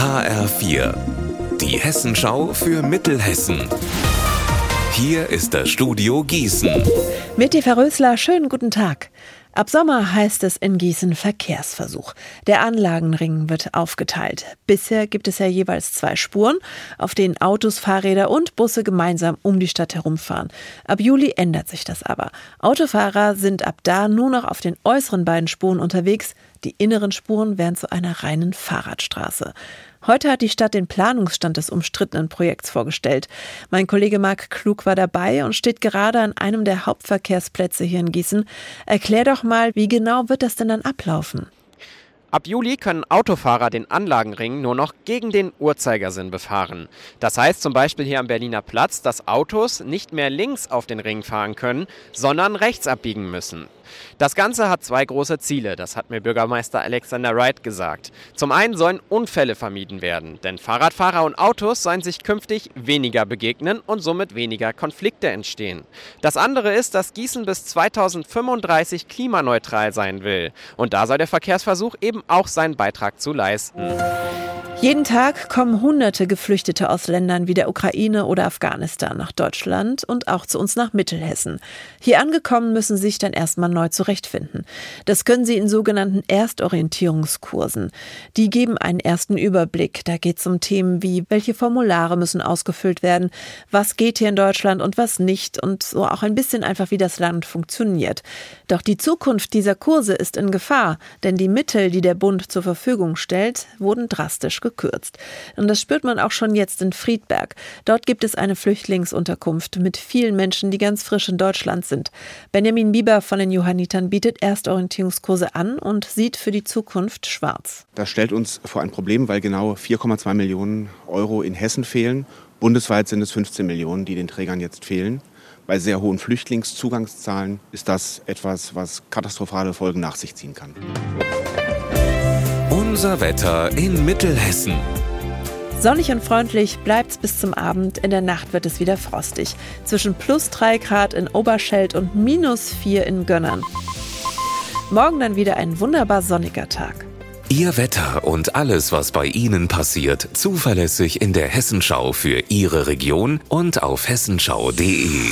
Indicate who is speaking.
Speaker 1: HR4, die Hessenschau für Mittelhessen. Hier ist das Studio Gießen.
Speaker 2: Mit Eva Rösler, schönen guten Tag. Ab Sommer heißt es in Gießen Verkehrsversuch. Der Anlagenring wird aufgeteilt. Bisher gibt es ja jeweils zwei Spuren, auf denen Autos, Fahrräder und Busse gemeinsam um die Stadt herumfahren. Ab Juli ändert sich das aber. Autofahrer sind ab da nur noch auf den äußeren beiden Spuren unterwegs. Die inneren Spuren werden zu einer reinen Fahrradstraße. Heute hat die Stadt den Planungsstand des umstrittenen Projekts vorgestellt. Mein Kollege Marc Klug war dabei und steht gerade an einem der Hauptverkehrsplätze hier in Gießen. Erklär doch mal, wie genau wird das denn dann ablaufen?
Speaker 3: Ab Juli können Autofahrer den Anlagenring nur noch gegen den Uhrzeigersinn befahren. Das heißt zum Beispiel hier am Berliner Platz, dass Autos nicht mehr links auf den Ring fahren können, sondern rechts abbiegen müssen. Das Ganze hat zwei große Ziele, das hat mir Bürgermeister Alexander Wright gesagt. Zum einen sollen Unfälle vermieden werden, denn Fahrradfahrer und Autos sollen sich künftig weniger begegnen und somit weniger Konflikte entstehen. Das andere ist, dass Gießen bis 2035 klimaneutral sein will. Und da soll der Verkehrsversuch eben auch seinen Beitrag zu leisten.
Speaker 2: Jeden Tag kommen hunderte Geflüchtete aus Ländern wie der Ukraine oder Afghanistan nach Deutschland und auch zu uns nach Mittelhessen. Hier angekommen müssen sie sich dann erstmal neu zurechtfinden. Das können sie in sogenannten Erstorientierungskursen. Die geben einen ersten Überblick. Da geht es um Themen wie, welche Formulare müssen ausgefüllt werden, was geht hier in Deutschland und was nicht und so auch ein bisschen einfach, wie das Land funktioniert. Doch die Zukunft dieser Kurse ist in Gefahr, denn die Mittel, die der Bund zur Verfügung stellt, wurden drastisch gekürzt gekürzt. Und das spürt man auch schon jetzt in Friedberg. Dort gibt es eine Flüchtlingsunterkunft mit vielen Menschen, die ganz frisch in Deutschland sind. Benjamin Bieber von den Johannitern bietet Erstorientierungskurse an und sieht für die Zukunft schwarz.
Speaker 4: Das stellt uns vor ein Problem, weil genau 4,2 Millionen Euro in Hessen fehlen. Bundesweit sind es 15 Millionen, die den Trägern jetzt fehlen. Bei sehr hohen Flüchtlingszugangszahlen ist das etwas, was katastrophale Folgen nach sich ziehen kann.
Speaker 1: Unser Wetter in Mittelhessen.
Speaker 2: Sonnig und freundlich bleibt's bis zum Abend. In der Nacht wird es wieder frostig. Zwischen plus 3 Grad in Oberscheld und minus 4 in Gönnern. Morgen dann wieder ein wunderbar sonniger Tag.
Speaker 1: Ihr Wetter und alles, was bei Ihnen passiert, zuverlässig in der Hessenschau für Ihre Region und auf hessenschau.de.